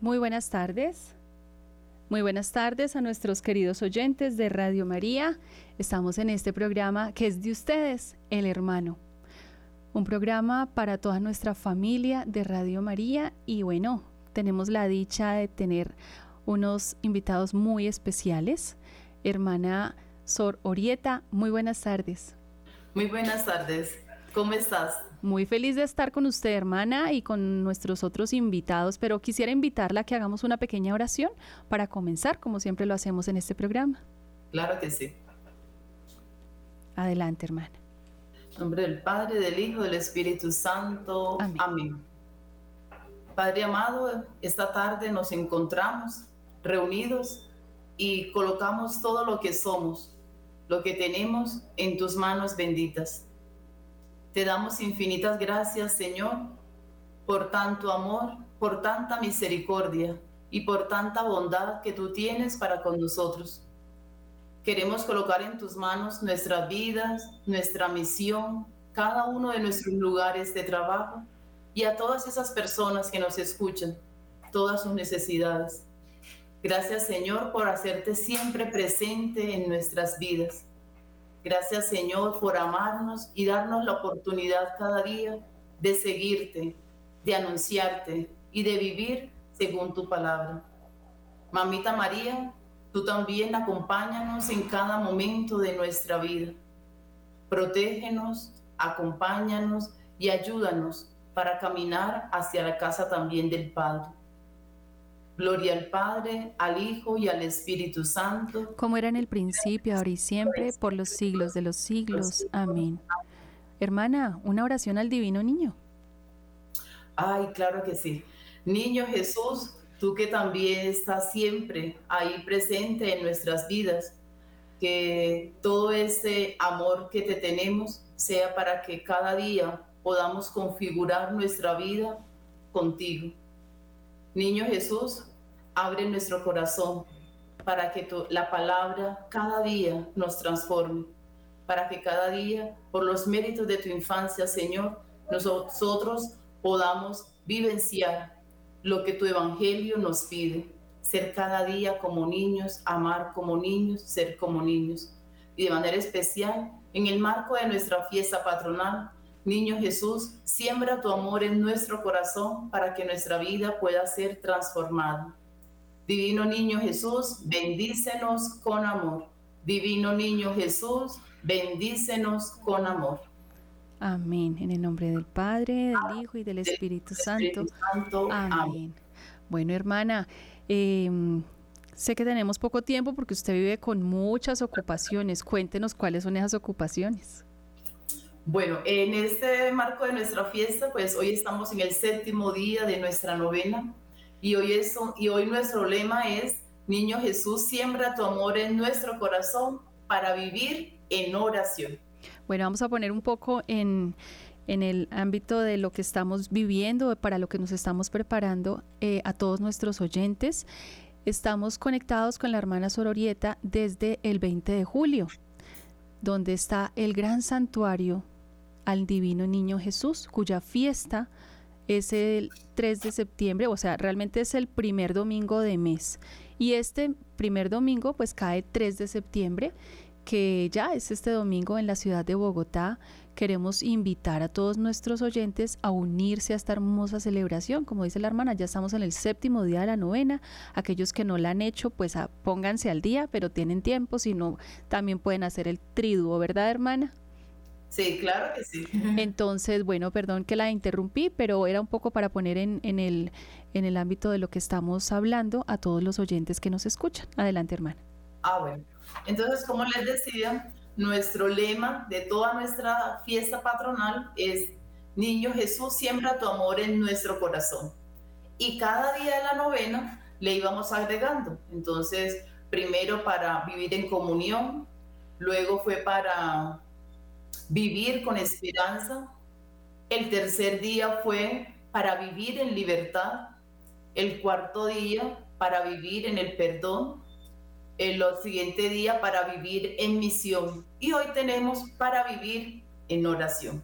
Muy buenas tardes. Muy buenas tardes a nuestros queridos oyentes de Radio María. Estamos en este programa que es de ustedes, El Hermano. Un programa para toda nuestra familia de Radio María y bueno, tenemos la dicha de tener unos invitados muy especiales. Hermana Sor Orieta, muy buenas tardes. Muy buenas tardes. ¿Cómo estás? Muy feliz de estar con usted, hermana, y con nuestros otros invitados, pero quisiera invitarla a que hagamos una pequeña oración para comenzar, como siempre lo hacemos en este programa. Claro que sí. Adelante, hermana. En nombre del Padre, del Hijo, del Espíritu Santo. Amén. Padre amado, esta tarde nos encontramos reunidos y colocamos todo lo que somos, lo que tenemos en tus manos benditas. Te damos infinitas gracias, Señor, por tanto amor, por tanta misericordia y por tanta bondad que tú tienes para con nosotros. Queremos colocar en tus manos nuestras vidas, nuestra misión, cada uno de nuestros lugares de trabajo y a todas esas personas que nos escuchan, todas sus necesidades. Gracias Señor por hacerte siempre presente en nuestras vidas. Gracias Señor por amarnos y darnos la oportunidad cada día de seguirte, de anunciarte y de vivir según tu palabra. Mamita María, tú también acompáñanos en cada momento de nuestra vida. Protégenos, acompáñanos y ayúdanos para caminar hacia la casa también del Padre. Gloria al Padre, al Hijo y al Espíritu Santo. Como era en el principio, ahora y siempre, por los siglos de los siglos. Amén. Hermana, una oración al divino niño. Ay, claro que sí. Niño Jesús, tú que también estás siempre ahí presente en nuestras vidas, que todo ese amor que te tenemos sea para que cada día podamos configurar nuestra vida contigo. Niño Jesús, abre nuestro corazón para que la palabra cada día nos transforme, para que cada día, por los méritos de tu infancia, Señor, nosotros podamos vivenciar lo que tu evangelio nos pide, ser cada día como niños, amar como niños, ser como niños. Y de manera especial, en el marco de nuestra fiesta patronal, Niño Jesús, siembra tu amor en nuestro corazón para que nuestra vida pueda ser transformada. Divino Niño Jesús, bendícenos con amor. Divino Niño Jesús, bendícenos con amor. Amén. En el nombre del Padre, del Hijo y del Espíritu, Santo. Amén. Bueno, hermana, em, sé que tenemos poco tiempo porque usted vive con muchas ocupaciones. Cuéntenos cuáles son esas ocupaciones. Bueno, en este marco de nuestra fiesta, pues hoy estamos en el séptimo día de nuestra novena y hoy, eso, y hoy nuestro lema es, Niño Jesús, siembra tu amor en nuestro corazón para vivir en oración. Bueno, vamos a poner un poco en, el ámbito de lo que estamos viviendo, para lo que nos estamos preparando eh, a todos nuestros oyentes. Estamos conectados con la hermana Sororieta desde el 20 de julio, donde está el gran santuario al Divino Niño Jesús, cuya fiesta es el 3 de septiembre, o sea, realmente es el primer domingo de mes. Y este primer domingo pues cae 3 de septiembre, que ya es este domingo en la ciudad de Bogotá. Queremos invitar a todos nuestros oyentes a unirse a esta hermosa celebración. Como dice la hermana, ya estamos en el séptimo día de la novena. Aquellos que no la han hecho, pues pónganse al día, pero tienen tiempo, si no, también pueden hacer el triduo, ¿verdad, hermana? Sí, claro que sí. Entonces, bueno, perdón que la interrumpí, pero era un poco para poner en, en, el, en el ámbito de lo que estamos hablando a todos los oyentes que nos escuchan. Adelante, hermana. Ah, bueno. Entonces, como les decía, nuestro lema de toda nuestra fiesta patronal es Niño Jesús, siembra tu amor en nuestro corazón. Y cada día de la novena le íbamos agregando. Entonces, primero para vivir en comunión, luego fue para vivir con esperanza. El tercer día fue para vivir en libertad. El cuarto día para vivir en el perdón. El siguiente día para vivir en misión. Y hoy tenemos para vivir en oración.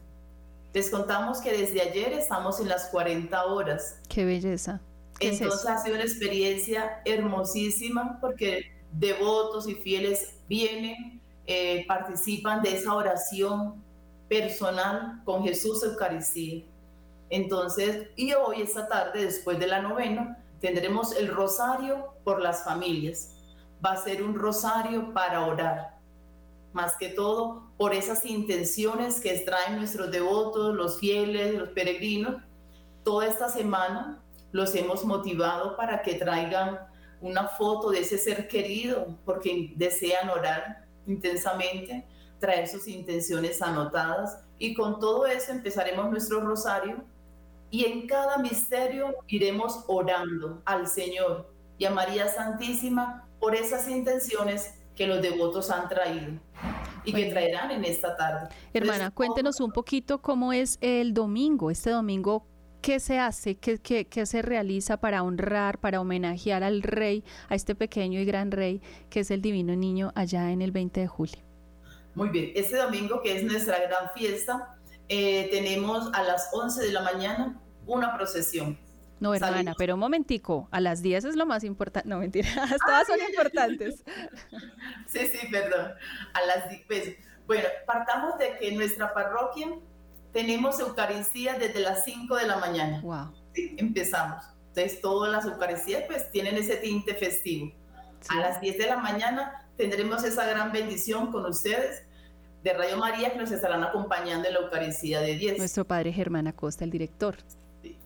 Les contamos que desde ayer estamos en las 40 horas. Qué belleza. Entonces ha sido una experiencia hermosísima porque devotos y fieles vienen, eh, participan de esa oración personal con Jesús Eucaristía. Entonces, y hoy, esta tarde, después de la novena, tendremos el rosario por las familias. Va a ser un rosario para orar, más que todo por esas intenciones que extraen nuestros devotos, los fieles, los peregrinos. Toda esta semana los hemos motivado para que traigan una foto de ese ser querido, porque desean orar intensamente, traer sus intenciones anotadas y con todo eso empezaremos nuestro rosario y en cada misterio iremos orando al Señor y a María Santísima por esas intenciones que los devotos han traído y que traerán en esta tarde. Hermana, cuéntenos un poquito cómo es el domingo, este domingo, ¿qué se hace, qué, qué, se realiza para honrar, para homenajear al rey, a este pequeño y gran rey que es el divino niño allá en el 20 de julio? Muy bien, este domingo que es nuestra gran fiesta, eh, tenemos a las 11 de la mañana una procesión. No, hermana, pero un momentico, a las 10 es lo más importante. No, mentira, todas son importantes. sí, sí, perdón. A las 10, pues, bueno, partamos de que nuestra parroquia tenemos Eucaristía desde las 5 de la mañana. Wow. empezamos. Entonces, todas las Eucaristías pues tienen ese tinte festivo. A las 10 de la mañana tendremos esa gran bendición con ustedes de Radio María que nos estarán acompañando en la Eucaristía de 10. Nuestro padre Germán Acosta, el director.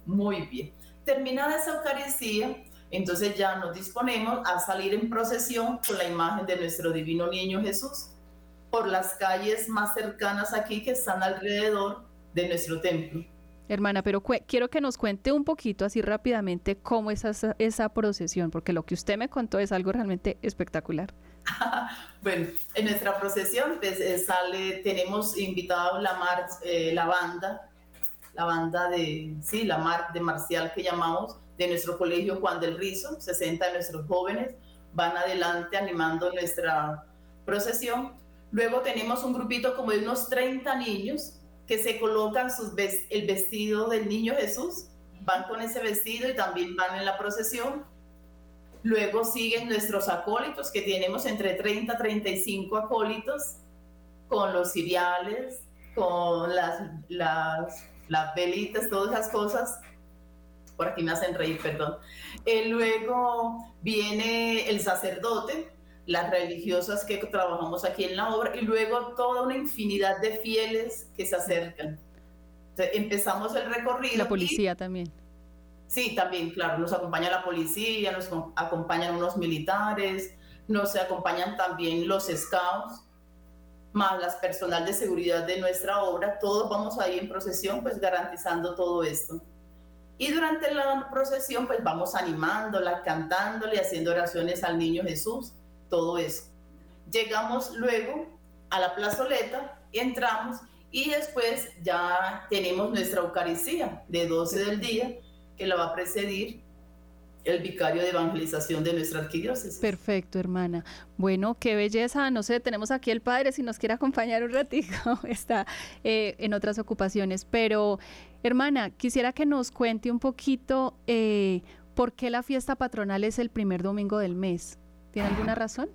Muy bien. Terminada esa Eucaristía, entonces ya nos disponemos a salir en procesión con la imagen de nuestro divino niño Jesús por las calles más cercanas aquí que están alrededor de nuestro templo. Hermana, pero quiero que nos cuente un poquito así rápidamente cómo es esa, procesión, porque lo que usted me contó es algo realmente espectacular. bueno, en nuestra procesión pues, eh, sale, tenemos invitado la, eh, la banda la banda de, sí, la mar, de marcial que llamamos, de nuestro colegio Juan del Rizo, 60 de nuestros jóvenes van adelante animando nuestra procesión. Luego tenemos un grupito como de unos 30 niños que se colocan sus el vestido del niño Jesús, van con ese vestido y también van en la procesión. Luego siguen nuestros acólitos, que tenemos entre 30 y 35 acólitos, con los ciriales, con las, las las velitas, todas esas cosas. Por aquí me hacen reír, perdón. Eh, luego viene el sacerdote, las religiosas que trabajamos aquí en la obra y luego toda una infinidad de fieles que se acercan. empezamos el recorrido. La policía también. Sí, también, claro, nos acompaña la policía, nos acompañan unos militares, nos acompañan también los scouts más las personal de seguridad de nuestra obra, todos vamos ahí en procesión, pues garantizando todo esto. Y durante la procesión, pues vamos animándola, cantándole, haciendo oraciones al niño Jesús, todo eso. Llegamos luego a la plazoleta, entramos y después ya tenemos nuestra Eucaristía de 12 del día, que la va a precedir el vicario de evangelización de nuestra arquidiócesis. Perfecto, hermana. Bueno, qué belleza. No sé, tenemos aquí el padre, si nos quiere acompañar un ratito, está eh, en otras ocupaciones. Pero, hermana, quisiera que nos cuente un poquito eh, por qué la fiesta patronal es el primer domingo del mes. ¿Tiene alguna razón?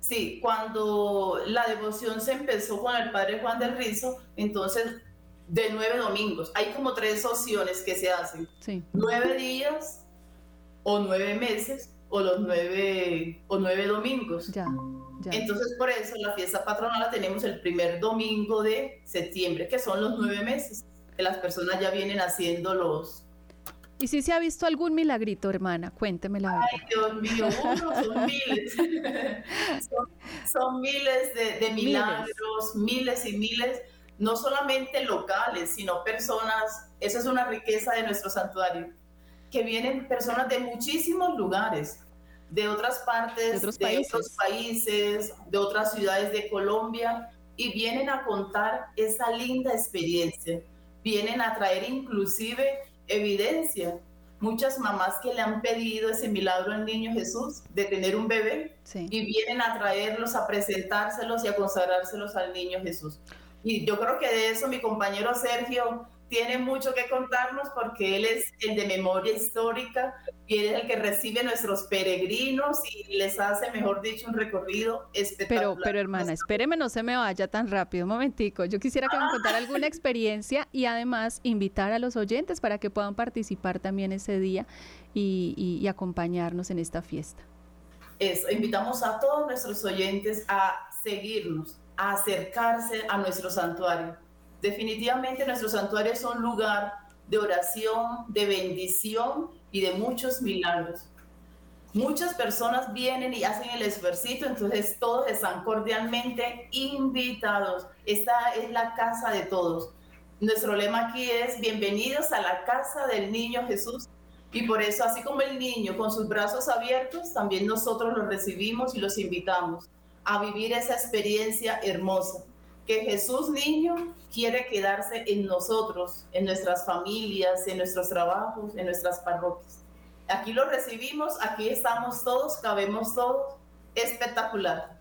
Sí, cuando la devoción se empezó con el padre Juan del Rizo, entonces de nueve domingos. Hay como tres opciones que se hacen. Sí. Nueve días, o nueve meses o los nueve, o nueve domingos. Ya, Entonces, por eso la fiesta patronal la tenemos el primer domingo de septiembre, que son los nueve meses, que las personas ya vienen haciendo los... ¿Y si se ha visto algún milagrito, hermana? Cuénteme la verdad. Ay, Dios mío, uno, son miles. son, miles de, milagros, miles. miles y miles, no solamente locales, sino personas. Esa es una riqueza de nuestro santuario que vienen personas de muchísimos lugares, de otras partes, de otros, países. de otras ciudades de Colombia, y vienen a contar esa linda experiencia. Vienen a traer inclusive evidencia. Muchas mamás que le han pedido ese milagro al niño Jesús de tener un bebé y vienen a traerlos, a presentárselos y a consagrárselos al niño Jesús. Y yo creo que de eso mi compañero Sergio tiene mucho que contarnos porque él es el de memoria histórica y él es el que recibe nuestros peregrinos y les hace, mejor dicho, un recorrido espectacular. Pero, pero hermana, espéreme, no se me vaya tan rápido, un momentico. Yo quisiera que me contara alguna experiencia y además invitar a los oyentes para que puedan participar también ese día y, y acompañarnos en esta fiesta. Eso, invitamos a todos nuestros oyentes a seguirnos, a acercarse a nuestro santuario Definitivamente nuestro santuario es un lugar de oración, de bendición y de muchos milagros. Muchas personas vienen y hacen el esfuerzo, entonces todos están cordialmente invitados. Esta es la casa de todos. Nuestro lema aquí es bienvenidos a la casa del niño Jesús. Y por eso, así como el niño con sus brazos abiertos, también nosotros los recibimos y los invitamos a vivir esa experiencia hermosa que Jesús niño quiere quedarse en nosotros, en nuestras familias, en nuestros trabajos, en nuestras parroquias. Aquí lo recibimos, aquí estamos todos, cabemos todos. Espectacular.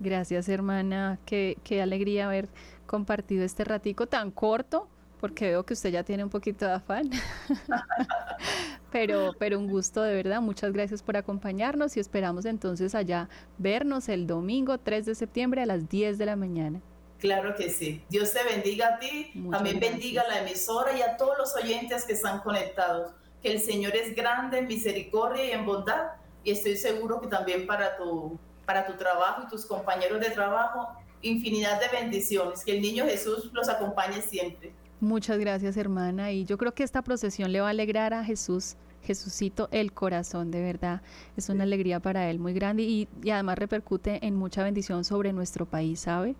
Gracias, hermana. Qué, alegría haber compartido este ratico tan corto, porque veo que usted ya tiene un poquito de afán. pero, pero un gusto de verdad. Muchas gracias por acompañarnos y esperamos entonces allá vernos el domingo 3 de septiembre a las 10 de la mañana. Claro que sí. Dios te bendiga a ti, también bendiga a la emisora y a todos los oyentes que están conectados. Que el Señor es grande en misericordia y en bondad y estoy seguro que también para tu, para tu trabajo y tus compañeros de trabajo, infinidad de bendiciones. Que el niño Jesús los acompañe siempre. Muchas gracias, hermana. Y yo creo que esta procesión le va a alegrar a Jesús. Jesucito el corazón, de verdad. Es una alegría para él muy grande y, y además repercute en mucha bendición sobre nuestro país, ¿sabe?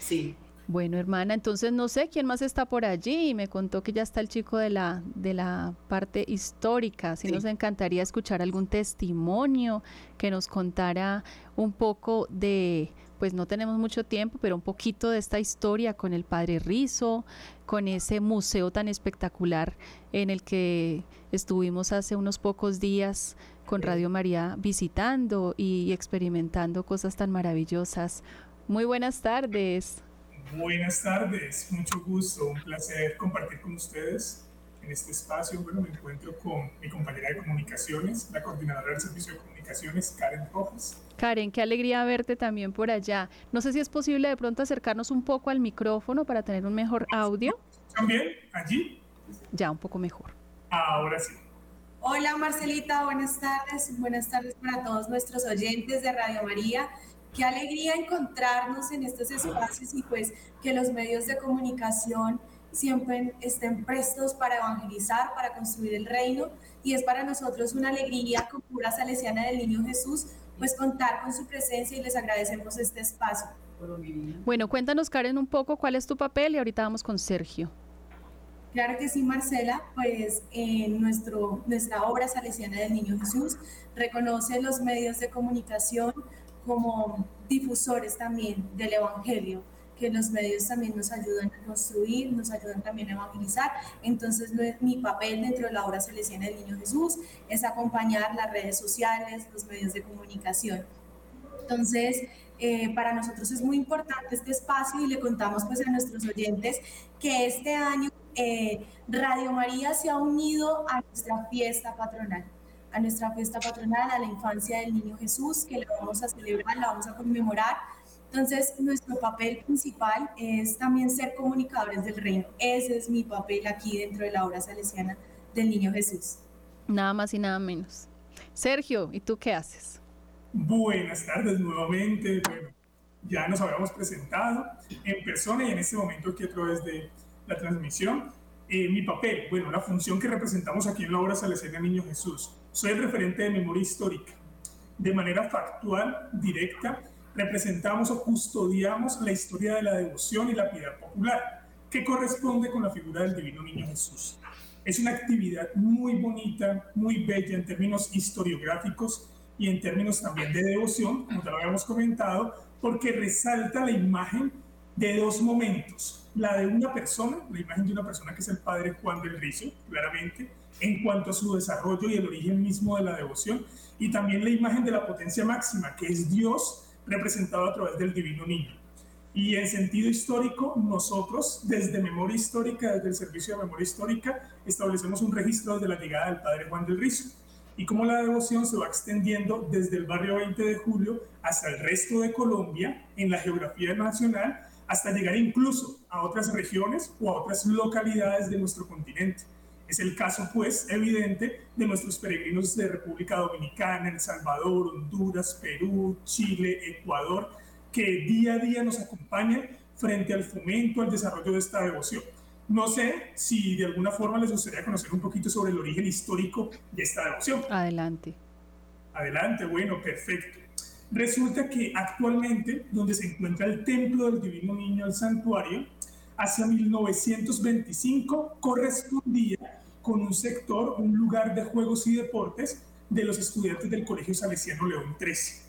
Sí. Bueno, hermana, entonces no sé quién más está por allí. Me contó que ya está el chico de la, de la parte histórica. Si nos encantaría escuchar algún testimonio que nos contara un poco de, pues no tenemos mucho tiempo, pero un poquito de esta historia con el padre Rizo, con ese museo tan espectacular en el que estuvimos hace unos pocos días con Radio María visitando y experimentando cosas tan maravillosas. Muy buenas tardes. Buenas tardes, mucho gusto, un placer compartir con ustedes en este espacio. Bueno, me encuentro con mi compañera de comunicaciones, la coordinadora del servicio de comunicaciones, Karen Rojas. Karen, qué alegría verte también por allá. No sé si es posible de pronto acercarnos un poco al micrófono para tener un mejor audio. ¿También? ¿Allí? Ya, un poco mejor. Ahora sí. Hola Marcelita, buenas tardes. Buenas tardes para todos nuestros oyentes de Radio María. Qué alegría encontrarnos en estos espacios y pues que los medios de comunicación siempre estén prestos para evangelizar, para construir el reino. Y es para nosotros una alegría como pura salesiana del Niño Jesús, pues contar con su presencia y les agradecemos este espacio. Bueno, cuéntanos Karen un poco cuál es tu papel y ahorita vamos con Sergio. Claro que sí, Marcela, pues en nuestro, nuestra obra salesiana del Niño Jesús reconoce los medios de comunicación como difusores también del Evangelio, que los medios también nos ayudan a construir, nos ayudan también a evangelizar. Entonces, mi papel dentro de la obra salesiana del Niño Jesús es acompañar las redes sociales, los medios de comunicación. Entonces, eh, para nosotros es muy importante este espacio y le contamos pues a nuestros oyentes que este año eh, Radio María se ha unido a nuestra fiesta patronal a nuestra fiesta patronal, a la infancia del niño Jesús, que la vamos a celebrar, la vamos a conmemorar. Entonces, nuestro papel principal es también ser comunicadores del reino. Ese es mi papel aquí dentro de la obra salesiana del niño Jesús. Nada más y nada menos. Sergio, ¿y tú qué haces? Buenas tardes nuevamente. Bueno, ya nos habíamos presentado en persona y en este momento aquí a través de la transmisión. Eh, mi papel, bueno, la función que representamos aquí en la obra salesiana Niño Jesús. Soy el referente de memoria histórica. De manera factual, directa, representamos o custodiamos la historia de la devoción y la piedad popular, que corresponde con la figura del Divino Niño Jesús. Es una actividad muy bonita, muy bella en términos historiográficos y en términos también de devoción, como ya lo habíamos comentado, porque resalta la imagen de dos momentos. La de una persona, la imagen de una persona que es el padre Juan del Rizo, claramente, en cuanto a su desarrollo y el origen mismo de la devoción, y también la imagen de la potencia máxima, que es Dios representado a través del divino niño. Y en sentido histórico, nosotros, desde Memoria Histórica, desde el Servicio de Memoria Histórica, establecemos un registro de la llegada del Padre Juan del Rizo. Y cómo la devoción se va extendiendo desde el barrio 20 de julio hasta el resto de Colombia, en la geografía nacional, hasta llegar incluso a otras regiones o a otras localidades de nuestro continente. Es el caso, pues, evidente de nuestros peregrinos de República Dominicana, El Salvador, Honduras, Perú, Chile, Ecuador, que día a día nos acompañan frente al fomento, al desarrollo de esta devoción. No sé si de alguna forma les gustaría conocer un poquito sobre el origen histórico de esta devoción. Adelante. Adelante, bueno, perfecto. Resulta que actualmente, donde se encuentra el templo del Divino Niño, el santuario, hacia 1925 correspondía con un sector, un lugar de juegos y deportes de los estudiantes del Colegio Salesiano León XIII.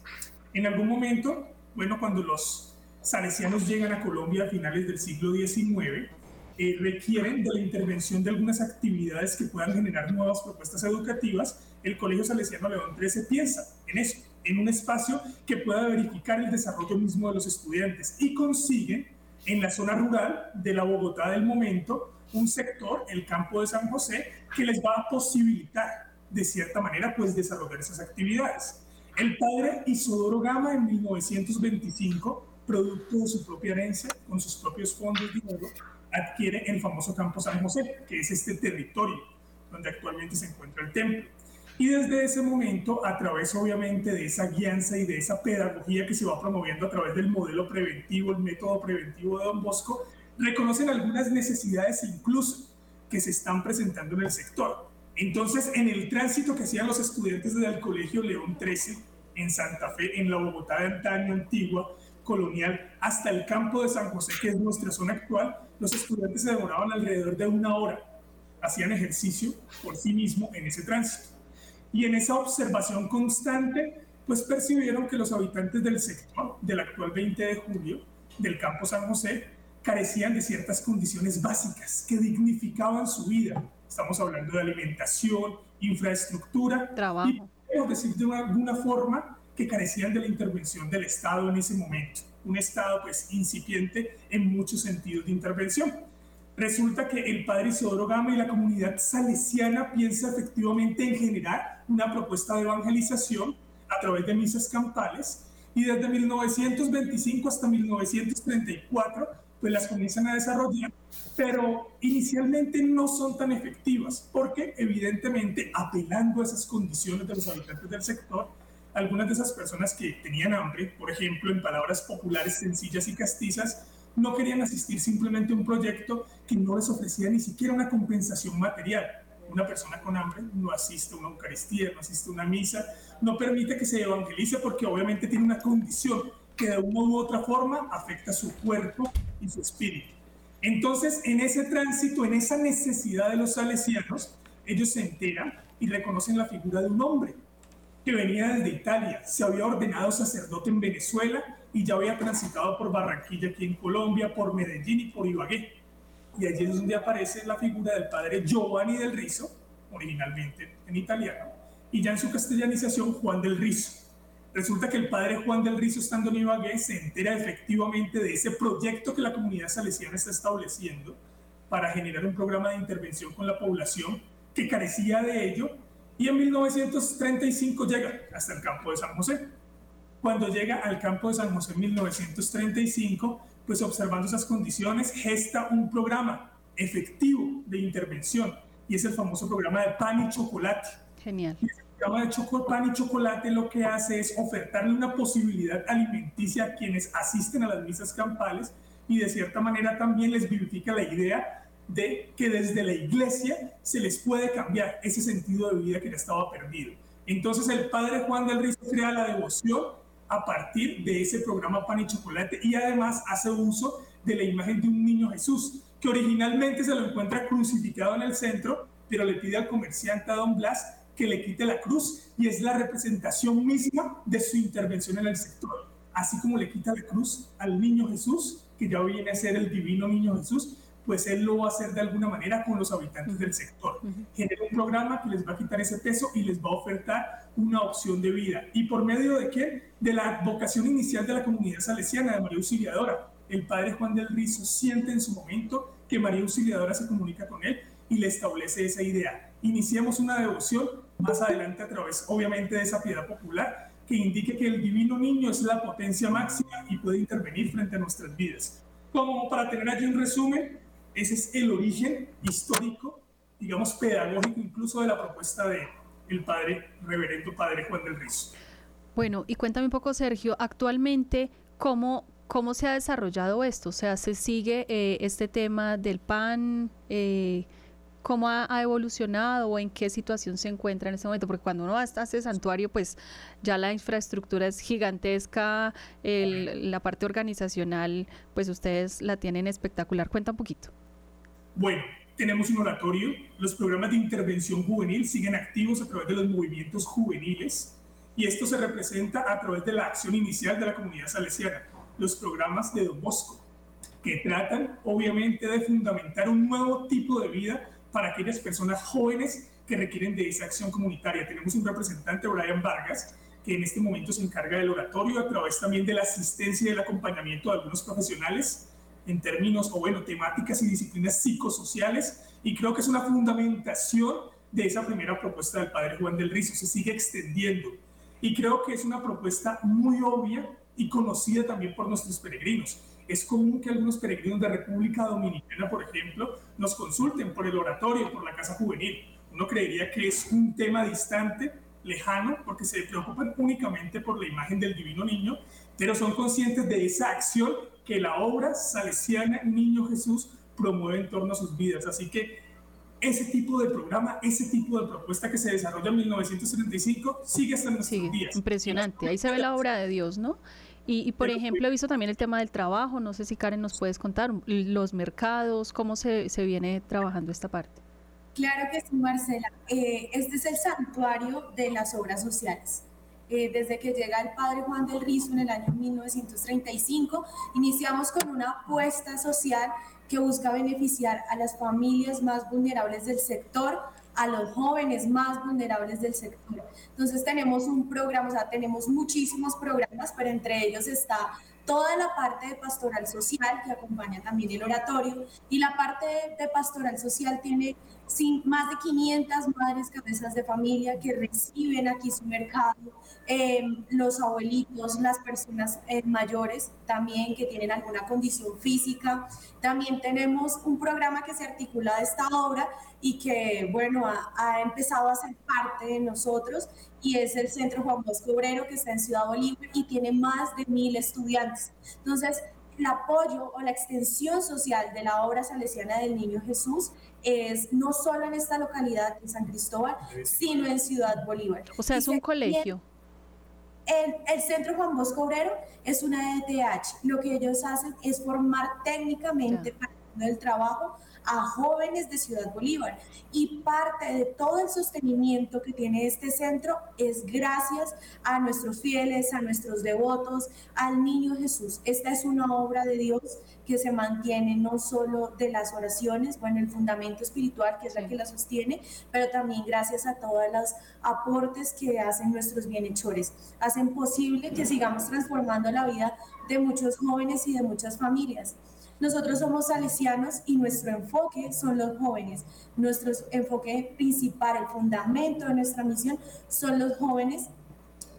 En algún momento, bueno, cuando los salesianos llegan a Colombia a finales del siglo XIX, eh, requieren de la intervención de algunas actividades que puedan generar nuevas propuestas educativas, el Colegio Salesiano León XIII piensa en eso, en un espacio que pueda verificar el desarrollo mismo de los estudiantes y consiguen en la zona rural de la Bogotá del momento un sector, el campo de San José, que les va a posibilitar de cierta manera pues desarrollar esas actividades. El padre Isodoro Gama en 1925, producto de su propia herencia, con sus propios fondos de dinero, adquiere el famoso Campo San José, que es este territorio donde actualmente se encuentra el templo. Y desde ese momento, a través obviamente de esa guianza y de esa pedagogía que se va promoviendo a través del modelo preventivo, el método preventivo de Don Bosco, reconocen algunas necesidades incluso que se están presentando en el sector. Entonces, en el tránsito que hacían los estudiantes del Colegio León 13, en Santa Fe, en la Bogotá de antaño, antigua, colonial, hasta el campo de San José, que es nuestra zona actual, los estudiantes se demoraban alrededor de una hora. Hacían ejercicio por sí mismo en ese tránsito. Y en esa observación constante, pues percibieron que los habitantes del sector del actual 20 de julio, del campo San José, carecían de ciertas condiciones básicas que dignificaban su vida. Estamos hablando de alimentación, infraestructura, trabajo decir de alguna forma que carecían de la intervención del Estado en ese momento. Un Estado pues incipiente en muchos sentidos de intervención. Resulta que el padre Isidoro Gama y la comunidad salesiana piensa efectivamente en generar una propuesta de evangelización a través de misas campales y desde 1925 hasta 1934 pues las comienzan a desarrollar, pero inicialmente no son tan efectivas porque evidentemente apelando a esas condiciones de los habitantes del sector, algunas de esas personas que tenían hambre, por ejemplo, en palabras populares sencillas y castizas, no querían asistir simplemente a un proyecto que no les ofrecía ni siquiera una compensación material. Una persona con hambre no asiste a una Eucaristía, no asiste a una misa, no permite que se evangelice porque obviamente tiene una condición que de una u otra forma afecta su cuerpo y su espíritu. Entonces, en ese tránsito, en esa necesidad de los salesianos, ellos se enteran y reconocen la figura de un hombre que venía desde Italia, se había ordenado sacerdote en Venezuela y ya había transitado por Barranquilla aquí en Colombia, por Medellín y por Ibagué. Y allí es donde aparece la figura del padre Giovanni del Rizo, originalmente en italiano, y ya en su castellanización Juan del Rizo. Resulta que el padre Juan del Rizo, estando en Ibagué, se entera efectivamente de ese proyecto que la comunidad salesiana está estableciendo para generar un programa de intervención con la población que carecía de ello y en 1935 llega hasta el campo de San José. Cuando llega al campo de San José en 1935, pues observando esas condiciones, gesta un programa efectivo de intervención y es el famoso programa de pan y chocolate. Genial programa de Choco, Pan y Chocolate lo que hace es ofertarle una posibilidad alimenticia a quienes asisten a las misas campales y de cierta manera también les vivifica la idea de que desde la iglesia se les puede cambiar ese sentido de vida que ya estaba perdido. Entonces el padre Juan del Rizo crea la devoción a partir de ese programa Pan y Chocolate y además hace uso de la imagen de un niño Jesús, que originalmente se lo encuentra crucificado en el centro, pero le pide al comerciante a Don Blas que le quite la cruz y es la representación misma de su intervención en el sector. Así como le quita la cruz al niño Jesús, que ya viene a ser el divino niño Jesús, pues él lo va a hacer de alguna manera con los habitantes del sector. Genera un programa que les va a quitar ese peso y les va a ofertar una opción de vida. ¿Y por medio de qué? De la vocación inicial de la comunidad salesiana de María Auxiliadora. el padre Juan del Rizo siente en su momento que María Auxiliadora se comunica con él y le establece esa idea. Iniciamos una devoción más adelante a través, obviamente, de esa piedad popular que indique que el divino niño es la potencia máxima y puede intervenir frente a nuestras vidas. Como para tener allí un resumen, ese es el origen histórico, digamos pedagógico incluso de la propuesta de el padre, reverendo padre Juan del Rizo. Bueno, y cuéntame un poco, Sergio, actualmente, ¿cómo, cómo se ha desarrollado esto? O sea, ¿se sigue eh, este tema del PAN? Eh, ¿Cómo ha, evolucionado o en qué situación se encuentra en este momento? Porque cuando uno va hasta ese santuario, pues ya la infraestructura es gigantesca, la parte organizacional, pues ustedes la tienen espectacular. Cuenta un poquito. Bueno, tenemos un oratorio, los programas de intervención juvenil siguen activos a través de los movimientos juveniles y esto se representa a través de la acción inicial de la comunidad salesiana, los programas de Don Bosco, que tratan obviamente de fundamentar un nuevo tipo de vida para aquellas personas jóvenes que requieren de esa acción comunitaria. Tenemos un representante, Brian Vargas, que en este momento se encarga del oratorio a través también de la asistencia y del acompañamiento de algunos profesionales en términos, o bueno, temáticas y disciplinas psicosociales, y creo que es una fundamentación de esa primera propuesta del padre Juan del Rizo, se sigue extendiendo, y creo que es una propuesta muy obvia y conocida también por nuestros peregrinos. Es común que algunos peregrinos de República Dominicana, por ejemplo, nos consulten por el oratorio, por la casa juvenil. Uno creería que es un tema distante, lejano, porque se preocupan únicamente por la imagen del divino niño, pero son conscientes de esa acción que la obra salesiana Niño Jesús promueve en torno a sus vidas. Así que ese tipo de programa, ese tipo de propuesta que se desarrolla en 1975 sigue hasta nuestros días. Impresionante, ahí se ve la obra de Dios, ¿no? Y, por ejemplo, he visto también el tema del trabajo, no sé si Karen nos puedes contar, los mercados, cómo se, se viene trabajando esta parte. Claro que sí, Marcela. Eh, este es el santuario de las obras sociales. Eh, desde que llega el padre Juan del Rizo en el año 1935, iniciamos con una apuesta social que busca beneficiar a las familias más vulnerables del sector, a los jóvenes más vulnerables del sector. Entonces tenemos un programa, o sea, tenemos muchísimos programas, pero entre ellos está toda la parte de pastoral social que acompaña también el oratorio y la parte de, pastoral social tiene más de 500 madres cabezas de familia que reciben aquí su mercado, em, los abuelitos, las personas eh, mayores también que tienen alguna condición física. También tenemos un programa que se articula de esta obra y que, bueno, ha, ha empezado a ser parte de nosotros y es el Centro Juan Bosco Obrero que está en Ciudad Bolívar y tiene más de mil estudiantes. Entonces, el apoyo o la extensión social de la obra salesiana del Niño Jesús es no solo en esta localidad de San Cristóbal, sino en Ciudad Bolívar. O sea, es un colegio. El, el, Centro Juan Bosco Obrero es una ETH. Lo que ellos hacen es formar técnicamente para el trabajo a jóvenes de Ciudad Bolívar. Y parte de todo el sostenimiento que tiene este centro es gracias a nuestros fieles, a nuestros devotos, al niño Jesús. Esta es una obra de Dios que se mantiene no solo de las oraciones, bueno, el fundamento espiritual que es la que la sostiene, pero también gracias a todos los aportes que hacen nuestros bienhechores. Hacen posible que sigamos transformando la vida de muchos jóvenes y de muchas familias. Nosotros somos salesianos y nuestro enfoque son los jóvenes. Nuestro enfoque principal, el fundamento de nuestra misión son los jóvenes.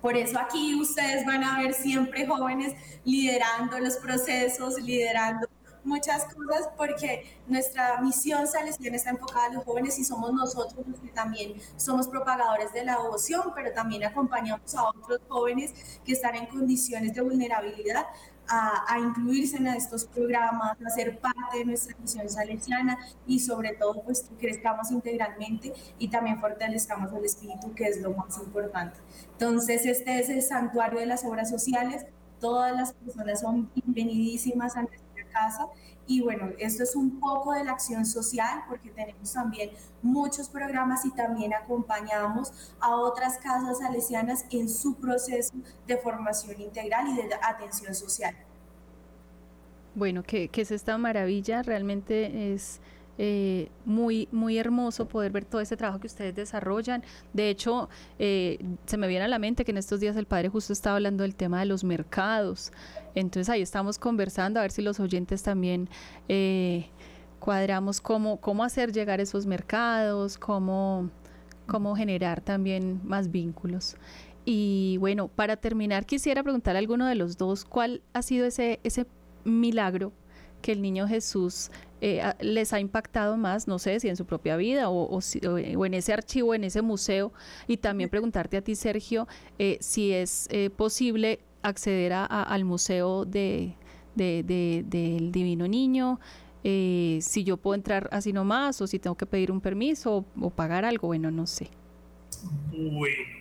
Por eso aquí ustedes van a ver siempre jóvenes liderando los procesos, liderando muchas cosas porque nuestra misión salesiana está enfocada a los jóvenes y somos nosotros los que también somos propagadores de la devoción, pero también acompañamos a otros jóvenes que están en condiciones de vulnerabilidad a, incluirse en estos programas, a ser parte de nuestra misión salesiana y sobre todo pues crezcamos integralmente y también fortalezcamos el espíritu que es lo más importante. Entonces este es el santuario de las obras sociales, todas las personas son bienvenidísimas a nuestra casa y bueno, esto es un poco de la acción social porque tenemos también muchos programas y también acompañamos a otras casas salesianas en su proceso de formación integral y de atención social. Bueno, que, es esta maravilla, realmente es eh, muy, muy hermoso poder ver todo ese trabajo que ustedes desarrollan. De hecho, eh, se me viene a la mente que en estos días el padre justo estaba hablando del tema de los mercados. Entonces ahí estamos conversando a ver si los oyentes también eh, cuadramos cómo, cómo hacer llegar esos mercados, cómo, cómo generar también más vínculos. Y bueno, para terminar quisiera preguntar a alguno de los dos cuál ha sido ese, ese milagro que el niño Jesús eh, les ha impactado más, no sé si en su propia vida o, o, en ese archivo, en ese museo, y también preguntarte a ti, Sergio, eh, si es eh, posible acceder a, al museo de, del Divino Niño, si yo puedo entrar así nomás o si tengo que pedir un permiso o, pagar algo, bueno, no sé. Bueno,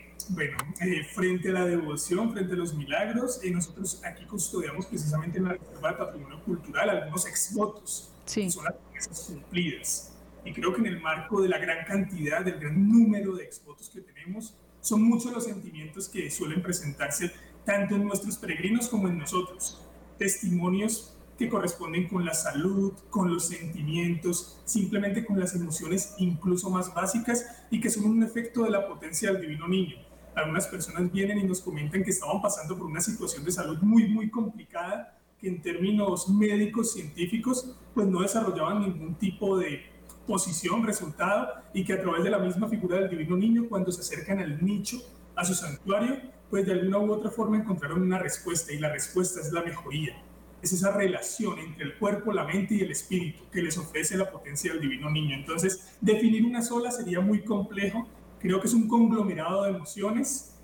frente a la devoción, frente a los milagros, nosotros aquí custodiamos precisamente en la Reserva de Patrimonio Cultural algunos exvotos son las promesas cumplidas. Y creo que en el marco de la gran cantidad, del gran número de exvotos que tenemos, son muchos los sentimientos que suelen presentarse tanto en nuestros peregrinos como en nosotros. Testimonios que corresponden con la salud, con los sentimientos, simplemente con las emociones incluso más básicas y que son un efecto de la potencia del divino niño. Algunas personas vienen y nos comentan que estaban pasando por una situación de salud muy, muy complicada que en términos médicos, científicos, pues no desarrollaban ningún tipo de posición, resultado, y que a través de la misma figura del divino niño, cuando se acercan al nicho, a su santuario, pues de alguna u otra forma encontraron una respuesta, y la respuesta es la mejoría. Es esa relación entre el cuerpo, la mente y el espíritu que les ofrece la potencia del divino niño. Entonces, definir una sola sería muy complejo. Creo que es un conglomerado de emociones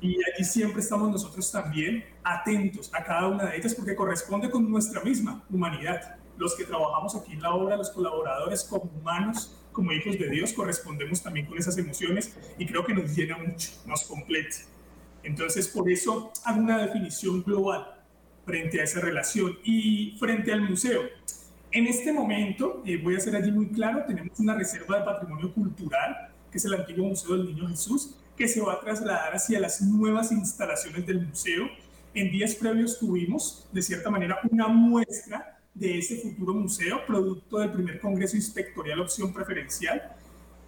y allí siempre estamos nosotros también atentos a cada una de ellas porque corresponde con nuestra misma humanidad. Los que trabajamos aquí en la obra, los colaboradores como humanos, como hijos de Dios, correspondemos también con esas emociones y creo que nos llena mucho, nos completa. Entonces, por eso hago una definición global frente a esa relación y frente al museo. En este momento, eh, voy a ser allí muy claro, tenemos una reserva de patrimonio cultural, que es el antiguo Museo del Niño Jesús, que se va a trasladar hacia las nuevas instalaciones del museo. En días previos tuvimos, de cierta manera, una muestra de ese futuro museo, producto del primer Congreso Inspectorial Opción Preferencial.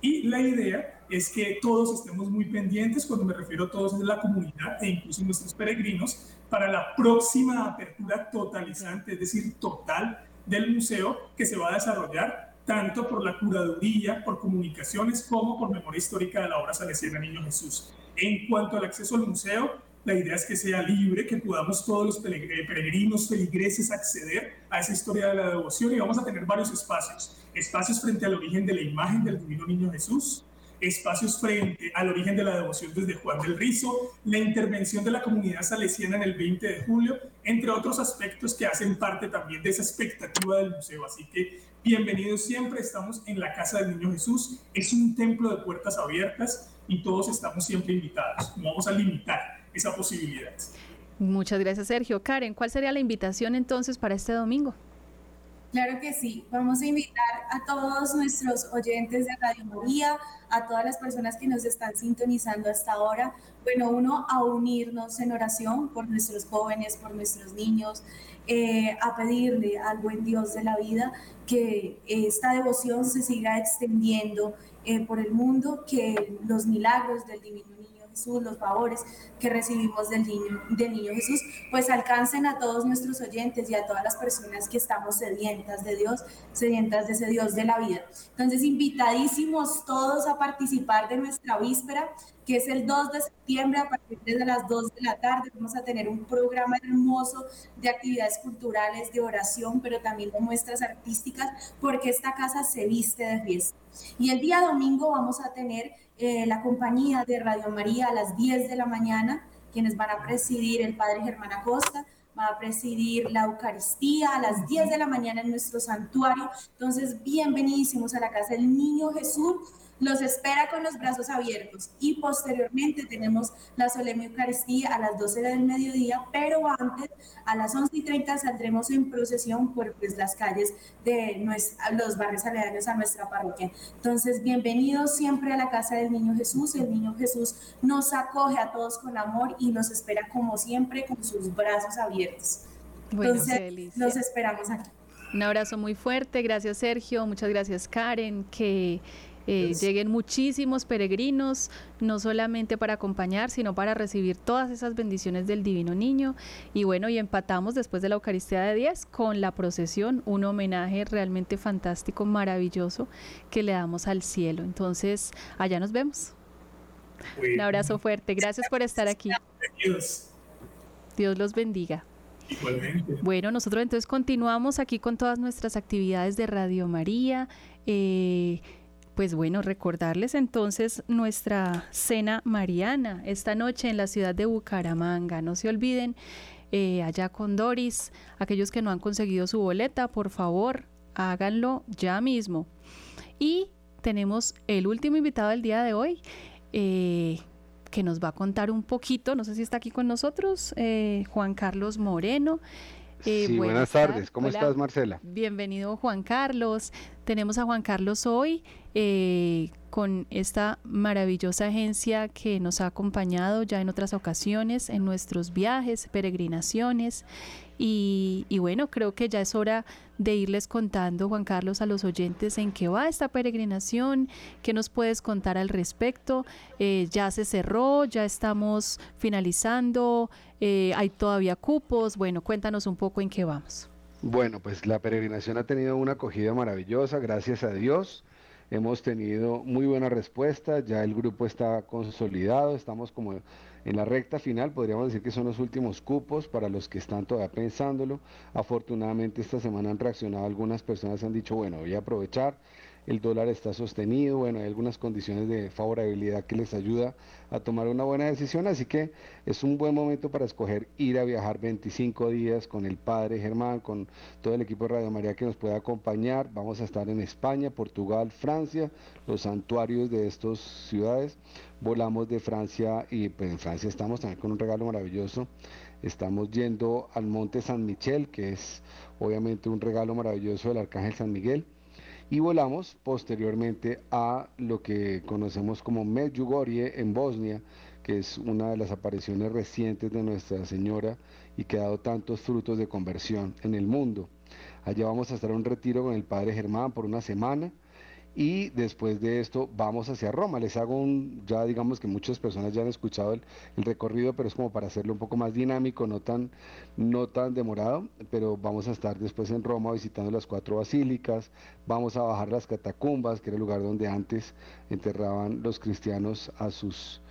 Y la idea es que todos estemos muy pendientes, cuando me refiero a todos es la comunidad e incluso nuestros peregrinos, para la próxima apertura totalizante, es decir, total del museo que se va a desarrollar tanto por la curaduría, por comunicaciones, como por memoria histórica de la obra salesiana Niño Jesús. En cuanto al acceso al museo, la idea es que sea libre, que podamos todos los peregrinos, feligreses acceder a esa historia de la devoción y vamos a tener varios espacios. Espacios frente al origen de la imagen del Divino Niño Jesús, espacios frente al origen de la devoción desde Juan del Rizo, la intervención de la comunidad salesiana en el 20 de julio, entre otros aspectos que hacen parte también de esa expectativa del museo. Así que bienvenidos siempre, estamos en la Casa del Niño Jesús, es un templo de puertas abiertas y todos estamos siempre invitados. No vamos a limitar esa posibilidad. Muchas gracias, Sergio. Karen, ¿cuál sería la invitación entonces para este domingo? Claro que sí, vamos a invitar a todos nuestros oyentes de Radio María, a todas las personas que nos están sintonizando hasta ahora, bueno, uno, a unirnos en oración por nuestros jóvenes, por nuestros niños, eh, a pedirle al buen Dios de la vida que esta devoción se siga extendiendo eh, por el mundo, que los milagros del Divino Niño Jesús, los favores que recibimos del niño, del niño Jesús, pues alcancen a todos nuestros oyentes y a todas las personas que estamos sedientas de Dios, sedientas de ese Dios de la vida. Entonces, invitadísimos todos a participar de nuestra víspera, que es el 2 de septiembre a partir de las 2 de la tarde. Vamos a tener un programa hermoso de actividades culturales, de oración, pero también de muestras artísticas, porque esta casa se viste de fiesta. Y el día domingo vamos a tener eh, la compañía de Radio María a las 10 de la mañana, quienes van a presidir el Padre Germán Acosta, va a presidir la Eucaristía a las 10 de la mañana en nuestro santuario. Entonces, bienvenidísimos a la casa del Niño Jesús los espera con los brazos abiertos y posteriormente tenemos la solemne Eucaristía a las 12 del mediodía, pero antes a las 11 y 30 saldremos en procesión por pues, las calles de los barrios aledaños a nuestra parroquia. Entonces, bienvenidos siempre a la casa del Niño Jesús. El Niño Jesús nos acoge a todos con amor y nos espera como siempre con sus brazos abiertos. Entonces, los esperamos aquí. Un abrazo muy fuerte, gracias Sergio, muchas gracias Karen, que eh, lleguen muchísimos peregrinos, no solamente para acompañar, sino para recibir todas esas bendiciones del Divino Niño. Y bueno, y empatamos después de la Eucaristía de 10 con la procesión, un homenaje realmente fantástico, maravilloso que le damos al cielo. Entonces, allá nos vemos. Un abrazo fuerte, gracias por estar aquí. Dios los bendiga. Bueno, nosotros entonces continuamos aquí con todas nuestras actividades de Radio María. Eh, pues bueno, recordarles entonces nuestra cena mariana esta noche en la ciudad de Bucaramanga. No se olviden, eh, allá con Doris, aquellos que no han conseguido su boleta, por favor, háganlo ya mismo. Y tenemos el último invitado del día de hoy. Eh, que nos va a contar un poquito, no sé si está aquí con nosotros, eh, Juan Carlos Moreno. Sí, buenas, tardes. ¿Cómo estás, Marcela? Bienvenido, Juan Carlos. Tenemos a Juan Carlos hoy eh, con esta maravillosa agencia que nos ha acompañado ya en otras ocasiones en nuestros viajes, peregrinaciones. Y, bueno, creo que ya es hora de irles contando, Juan Carlos, a los oyentes en qué va esta peregrinación, qué nos puedes contar al respecto. Eh, ya se cerró, ya estamos finalizando, eh, hay todavía cupos. Bueno, cuéntanos un poco en qué vamos. Bueno, pues la peregrinación ha tenido una acogida maravillosa, gracias a Dios. Hemos tenido muy buena respuesta, ya el grupo está consolidado, estamos como en la recta final, podríamos decir que son los últimos cupos para los que están todavía pensándolo. Afortunadamente esta semana han reaccionado algunas personas, han dicho, bueno, voy a aprovechar el dólar está sostenido, bueno, hay algunas condiciones de favorabilidad que les ayuda a tomar una buena decisión, así que es un buen momento para escoger ir a viajar 25 días con el padre Germán, con todo el equipo de Radio María que nos pueda acompañar. Vamos a estar en España, Portugal, Francia, los santuarios de estas ciudades. Volamos de Francia y pues en Francia estamos también con un regalo maravilloso. Estamos yendo al Monte San Michel, que es obviamente un regalo maravilloso del Arcángel San Miguel y volamos posteriormente a lo que conocemos como Medjugorje en Bosnia, que es una de las apariciones recientes de Nuestra Señora y que ha dado tantos frutos de conversión en el mundo. Allá vamos a estar un retiro con el Padre Germán por una semana y después de esto vamos hacia Roma. Les hago un, ya digamos que muchas personas ya han escuchado el, recorrido, pero es como para hacerlo un poco más dinámico, no tan, no tan demorado, pero vamos a estar después en Roma visitando las cuatro basílicas, vamos a bajar las catacumbas, que era el lugar donde antes enterraban los cristianos a sus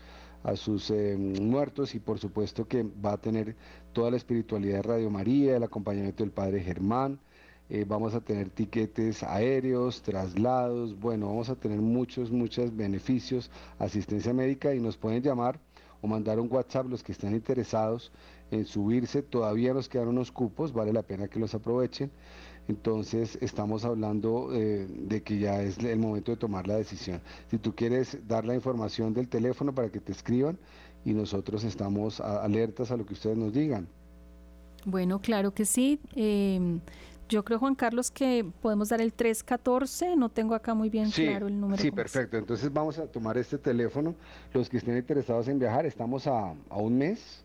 a sus eh, muertos y por supuesto que va a tener toda la espiritualidad de Radio María, el acompañamiento del Padre Germán, eh, vamos a tener tiquetes aéreos, traslados, bueno, vamos a tener muchos, muchos beneficios, asistencia médica y nos pueden llamar o mandar un WhatsApp los que estén interesados en subirse, todavía nos quedan unos cupos, vale la pena que los aprovechen. Entonces estamos hablando eh, de que ya es el momento de tomar la decisión. Si tú quieres dar la información del teléfono para que te escriban y nosotros estamos alertas a lo que ustedes nos digan. Bueno, claro que sí. Em, yo creo, Juan Carlos, que podemos dar el 314, no tengo acá muy bien claro el número. Sí, perfecto. Entonces vamos a tomar este teléfono. Los que estén interesados en viajar, estamos a, un mes.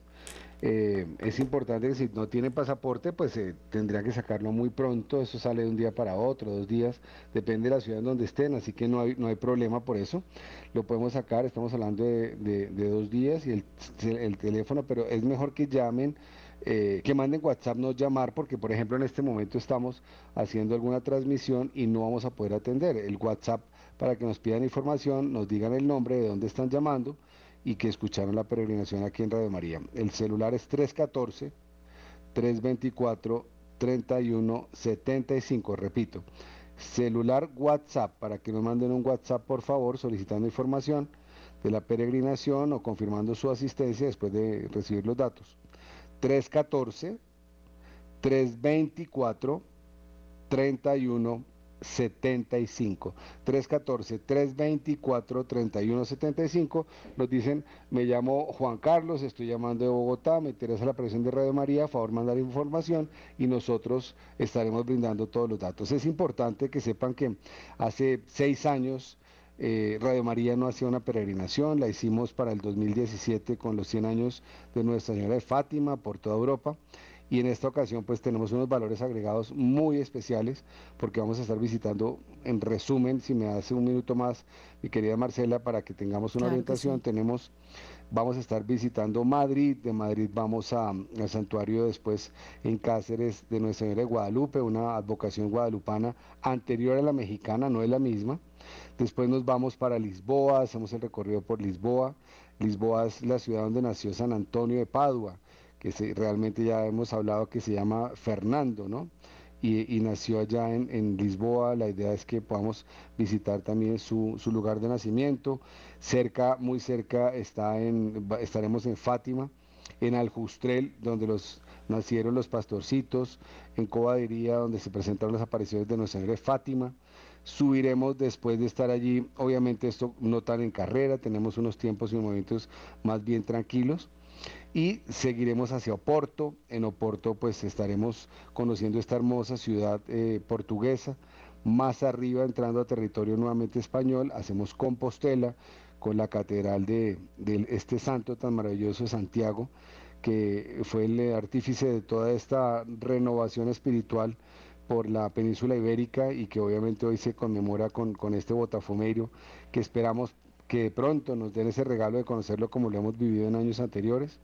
Eh, es importante que si no tienen pasaporte, pues eh, tendrían que sacarlo muy pronto. Eso sale de un día para otro, dos días, depende de la ciudad en donde estén, así que no hay, no hay problema por eso. Lo podemos sacar, estamos hablando de, dos días y el, el teléfono, pero es mejor que llamen eh, que manden WhatsApp, no llamar, porque por ejemplo en este momento estamos haciendo alguna transmisión y no vamos a poder atender. El WhatsApp para que nos pidan información, nos digan el nombre de dónde están llamando y que escucharon la peregrinación aquí en Radio María. El celular es 314 324 3175, repito. Celular WhatsApp para que nos manden un WhatsApp por favor solicitando información de la peregrinación o confirmando su asistencia después de recibir los datos. 314 324 31 75 314 324 31 75 nos dicen me llamo Juan Carlos estoy llamando de Bogotá me interesa la presión de Radio María favor mandar información y nosotros estaremos brindando todos los datos es importante que sepan que hace seis años eh, Radio María no hacía una peregrinación, la hicimos para el 2017 con los 100 años de Nuestra Señora de Fátima por toda Europa y en esta ocasión pues tenemos unos valores agregados muy especiales porque vamos a estar visitando en resumen, si me hace un minuto más, mi querida Marcela, para que tengamos una orientación, tenemos, vamos a estar visitando Madrid, de Madrid vamos a, al santuario después en Cáceres de Nuestra Señora de Guadalupe, una advocación guadalupana anterior a la mexicana, no es la misma. Después nos vamos para Lisboa, hacemos el recorrido por Lisboa. Lisboa es la ciudad donde nació San Antonio de Padua que realmente ya hemos hablado que se llama Fernando, ¿no? Y, nació allá en, Lisboa. La idea es que podamos visitar también su, lugar de nacimiento. Cerca, muy cerca, está en, estaremos en Fátima, en Aljustrel, donde los, nacieron los pastorcitos, en Cobadiría, donde se presentaron las apariciones de Nuestra Señora Fátima. Subiremos después de estar allí, obviamente esto no tan en carrera, tenemos unos tiempos y momentos más bien tranquilos y seguiremos hacia Oporto. En Oporto pues estaremos conociendo esta hermosa ciudad eh, portuguesa. Más arriba, entrando a territorio nuevamente español, hacemos Compostela con la catedral de, este santo tan maravilloso de Santiago, que fue el artífice de toda esta renovación espiritual por la península ibérica y que obviamente hoy se conmemora con, con este botafumeiro que esperamos que pronto nos den ese regalo de conocerlo como lo hemos vivido en años anteriores.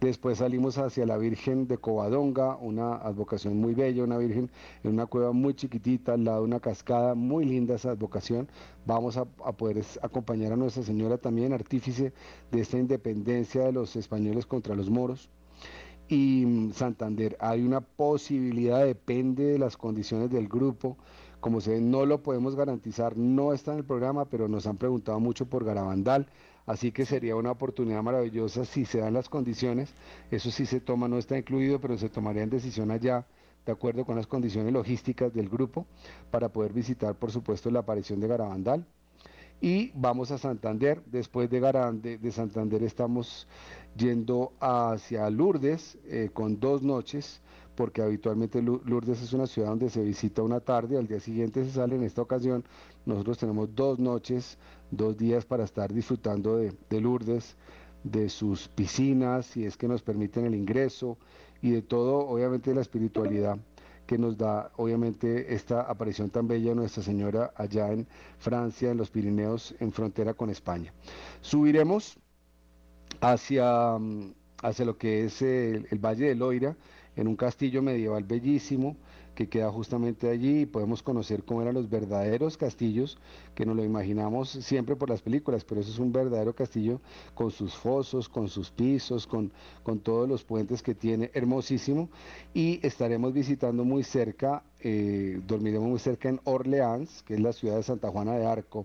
Después salimos hacia la Virgen de Covadonga, una advocación muy bella, una Virgen en una cueva muy chiquitita, al lado de una cascada, muy linda esa advocación. Vamos a, poder acompañar a Nuestra Señora también, artífice de esta independencia de los españoles contra los moros. Y mm, Santander, hay una posibilidad, depende de las condiciones del grupo, como se ve, no lo podemos garantizar, no está en el programa, pero nos han preguntado mucho por Garabandal. Así que sería una oportunidad maravillosa si se dan las condiciones. Eso sí se toma, no está incluido, pero se tomaría en decisión allá, de acuerdo con las condiciones logísticas del grupo, para poder visitar, por supuesto, la aparición de Garabandal. Y vamos a Santander. Después de, de, Santander estamos yendo hacia Lourdes eh, con dos noches porque habitualmente Lourdes es una ciudad donde se visita una tarde, al día siguiente se sale. En esta ocasión nosotros tenemos dos noches, dos días para estar disfrutando de, Lourdes, de sus piscinas, si es que nos permiten el ingreso y de todo, obviamente, la espiritualidad que nos da, obviamente, esta aparición tan bella de Nuestra Señora allá en Francia, en los Pirineos, en frontera con España. Subiremos hacia, mm, hacia lo que es el, el Valle de Loira, en un castillo medieval bellísimo que queda justamente allí y podemos conocer cómo eran los verdaderos castillos que nos lo imaginamos siempre por las películas, pero eso es un verdadero castillo con sus fosos, con sus pisos, con, con todos los puentes que tiene, hermosísimo. Y estaremos visitando muy cerca, eh, dormiremos muy cerca en Orleans, que es la ciudad de Santa Juana de Arco.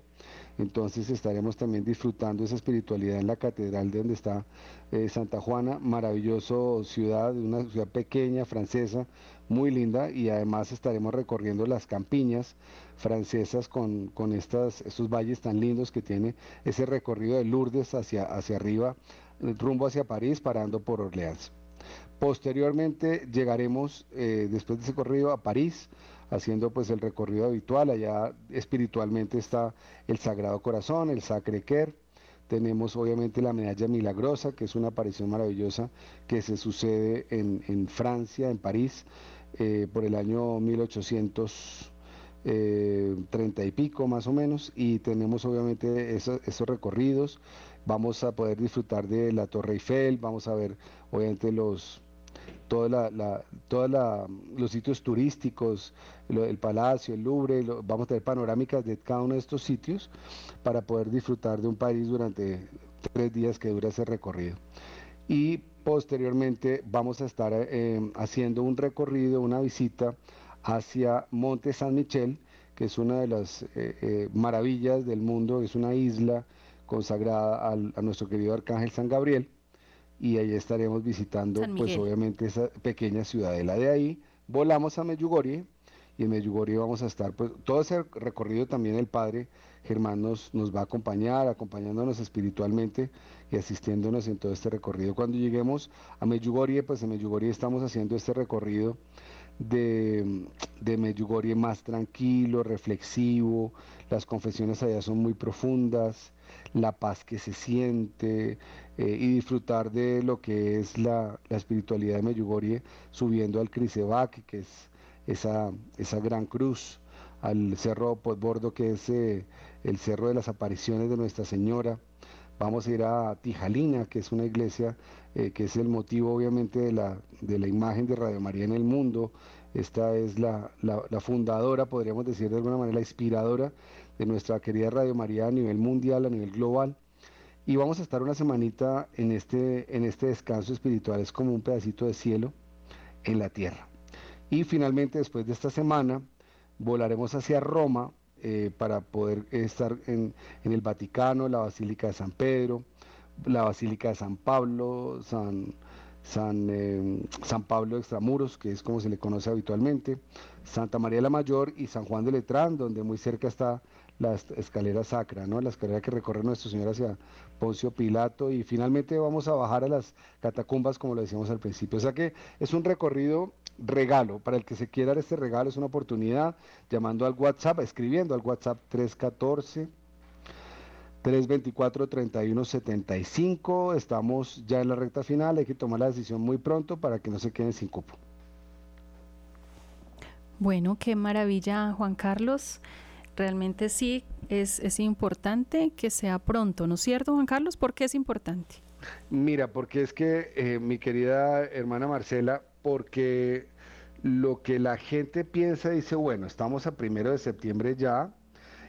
Entonces estaremos también disfrutando esa espiritualidad en la catedral de donde está eh, Santa Juana, maravilloso ciudad, una ciudad pequeña, francesa, muy linda y además estaremos recorriendo las campiñas francesas con, con estas, estos valles tan lindos que tiene ese recorrido de Lourdes hacia, hacia arriba, rumbo hacia París, parando por Orleans. Posteriormente llegaremos, eh, después de ese recorrido, a París, haciendo pues el recorrido habitual. Allá espiritualmente está el Sagrado Corazón, el Sacre Cœur. Tenemos obviamente la medalla milagrosa, que es una aparición maravillosa que se sucede en, en Francia, en París, eh, por el año 1830 y pico más o menos y tenemos obviamente esos, recorridos vamos a poder disfrutar de la Torre Eiffel vamos a ver obviamente los toda la, los sitios turísticos el palacio el Louvre vamos a tener panorámicas de cada uno de estos sitios para poder disfrutar de un país durante tres días que dura ese recorrido. Y Posteriormente vamos a estar eh, haciendo un recorrido, una visita hacia Monte San Michel, que es una de las eh, eh, maravillas del mundo, es una isla consagrada a nuestro querido Arcángel San Gabriel, y ahí estaremos visitando pues obviamente esa pequeña ciudadela de ahí. Volamos a Medjugorje y en Medjugorje vamos a estar, pues todo ese recorrido también el Padre Germán nos, nos va a acompañar, acompañándonos espiritualmente y asistiéndonos en todo este recorrido. Cuando lleguemos a Medjugorje, pues en Medjugorje estamos haciendo este recorrido de, de Medjugorje más tranquilo, reflexivo, las confesiones allá son muy profundas, la paz que se siente eh, y disfrutar de lo que es la, espiritualidad de Medjugorje subiendo al Crisebak, que es esa, esa gran cruz, al cerro Podbordo, que es eh, el cerro de las apariciones de Nuestra Señora. Vamos a ir a Tijalina, que es una iglesia eh, que es el motivo obviamente de la, de la imagen de Radio María en el mundo. Esta es la, la fundadora, podríamos decir de alguna manera, la inspiradora de nuestra querida Radio María a nivel mundial, a nivel global. Y vamos a estar una semanita en este, en este descanso espiritual, es como un pedacito de cielo en la tierra. Y finalmente, después de esta semana, volaremos hacia Roma eh, para poder estar en, en, el Vaticano, la Basílica de San Pedro, la Basílica de San Pablo, San, San, eh, San Pablo Extramuros, que es como se le conoce habitualmente, Santa María la Mayor y San Juan de Letrán, donde muy cerca está la escalera sacra, ¿no? la escalera que recorre Nuestro Señor hacia Poncio Pilato y finalmente vamos a bajar a las catacumbas como lo decíamos al principio. O sea que es un recorrido regalo, para el que se quiera dar este regalo es una oportunidad llamando al WhatsApp, escribiendo al WhatsApp 314 324 3175. Estamos ya en la recta final, hay que tomar la decisión muy pronto para que no se queden sin cupo. Bueno, qué maravilla, Juan Carlos realmente sí es, es importante que sea pronto, ¿no es cierto, Juan Carlos? ¿Por qué es importante? Mira, porque es que, eh, mi querida hermana Marcela, porque lo que la gente piensa dice, bueno, estamos a primero de septiembre ya,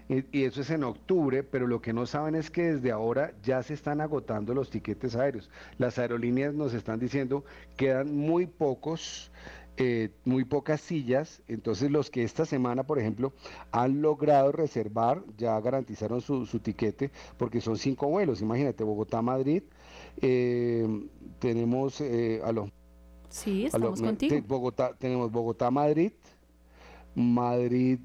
y, y, eso es en octubre, pero lo que no saben es que desde ahora ya se están agotando los tiquetes aéreos. Las aerolíneas nos están diciendo quedan muy pocos eh, muy pocas sillas, entonces los que esta semana, por ejemplo, han logrado reservar, ya garantizaron su, tiquete, porque son cinco vuelos, imagínate, Bogotá-Madrid, eh, tenemos eh, a los... Sí, estamos contigo. Bogotá, tenemos Bogotá-Madrid, Madrid,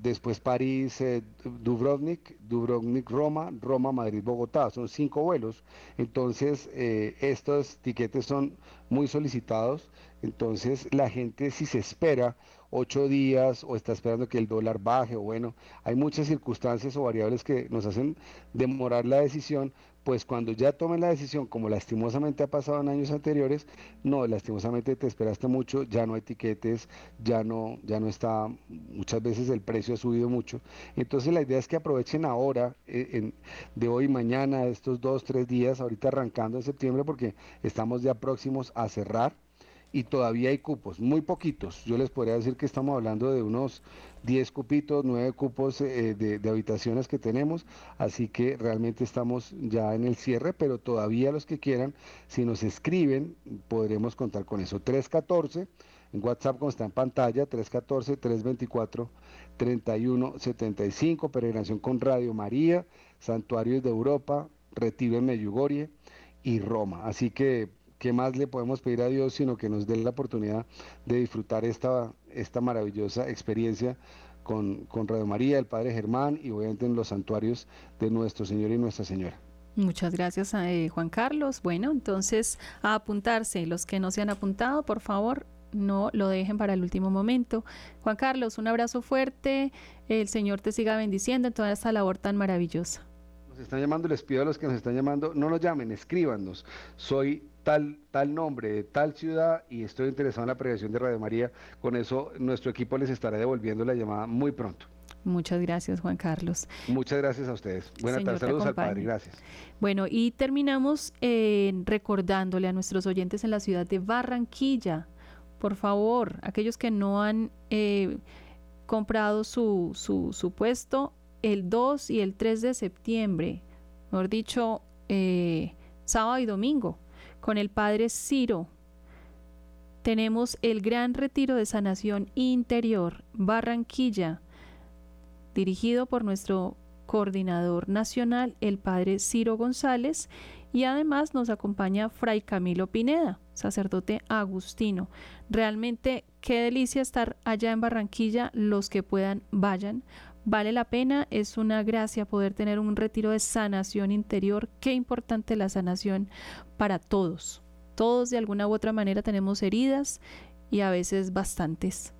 después París, Dubrovnik, Dubrovnik, Roma, Roma, Madrid, Bogotá. Son cinco vuelos. Entonces, estos tiquetes son muy solicitados. Entonces la gente si se espera ocho días o está esperando que el dólar baje o bueno, hay muchas circunstancias o variables que nos hacen demorar la decisión, pues cuando ya tomen la decisión, como lastimosamente ha pasado en años anteriores, no, lastimosamente te esperaste mucho, ya no hay etiquetes, ya no, ya no está, muchas veces el precio ha subido mucho. Entonces la idea es que aprovechen ahora, eh, de hoy, mañana, estos dos, tres días, ahorita arrancando en septiembre, porque estamos ya próximos a cerrar y todavía hay cupos, muy poquitos. Yo les podría decir que estamos hablando de unos 10 cupitos, 9 cupos eh, de, habitaciones que tenemos, así que realmente estamos ya en el cierre, pero todavía los que quieran, si nos escriben, podremos contar con eso. 314, en WhatsApp como está en pantalla, 314-324-3175, peregrinación con Radio María, Santuarios de Europa, Retiro en Medjugorje y Roma. Así que ¿qué más le podemos pedir a Dios sino que nos dé la oportunidad de disfrutar esta, esta maravillosa experiencia con, con Radio María, el Padre Germán y obviamente en los santuarios de nuestro Señor y Nuestra Señora? Muchas gracias, eh, Juan Carlos. Bueno, entonces a apuntarse. Los que no se han apuntado, por favor, no lo dejen para el último momento. Juan Carlos, un abrazo fuerte. El Señor te siga bendiciendo en toda esta labor tan maravillosa. Nos están llamando, les pido a los que nos están llamando, no nos llamen, escríbanos. Soy tal, tal nombre de tal ciudad y estoy interesado en la predicación de Radio María. Con eso nuestro equipo les estará devolviendo la llamada muy pronto. Muchas gracias, Juan Carlos. Muchas gracias a ustedes. Buenas tardes, saludos al Padre, gracias. Bueno, y terminamos eh, recordándole a nuestros oyentes en la ciudad de Barranquilla, por favor, aquellos que no han eh, comprado su, su, su, puesto el 2 y el 3 de septiembre, mejor dicho, eh, sábado y domingo, con el Padre Ciro. Tenemos el gran retiro de sanación interior, Barranquilla, dirigido por nuestro coordinador nacional, el Padre Ciro González, y además nos acompaña Fray Camilo Pineda, sacerdote agustino. Realmente qué delicia estar allá en Barranquilla, los que puedan vayan. Vale la pena, es una gracia poder tener un retiro de sanación interior. Qué importante la sanación para todos. Todos de alguna u otra manera tenemos heridas y a veces bastantes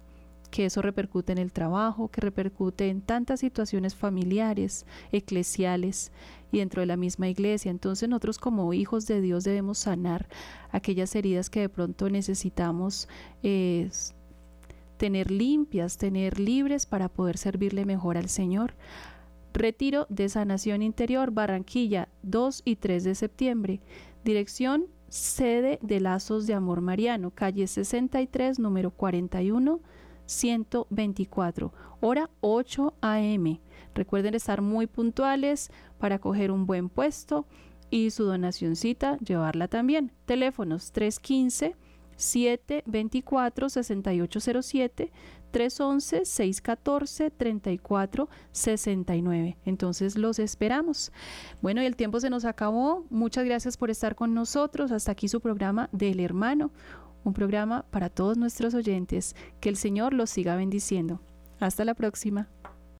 que eso repercute en el trabajo, que repercute en tantas situaciones familiares, eclesiales y dentro de la misma iglesia. Entonces nosotros como hijos de Dios debemos sanar aquellas heridas que de pronto necesitamos eh, tener limpias, tener libres para poder servirle mejor al Señor. Retiro de Sanación Interior, Barranquilla, 2 y 3 de septiembre. Dirección, sede de Lazos de Amor Mariano, calle 63, número 41 124, hora 8 a.m. Recuerden estar muy puntuales para coger un buen puesto y su donacioncita llevarla también. Teléfonos 315 724 6807 311 614 3469. Entonces los esperamos. Bueno, y el tiempo se nos acabó. Muchas gracias por estar con nosotros. Hasta aquí su programa del hermano un programa para todos nuestros oyentes. Que el Señor los siga bendiciendo. Hasta la próxima.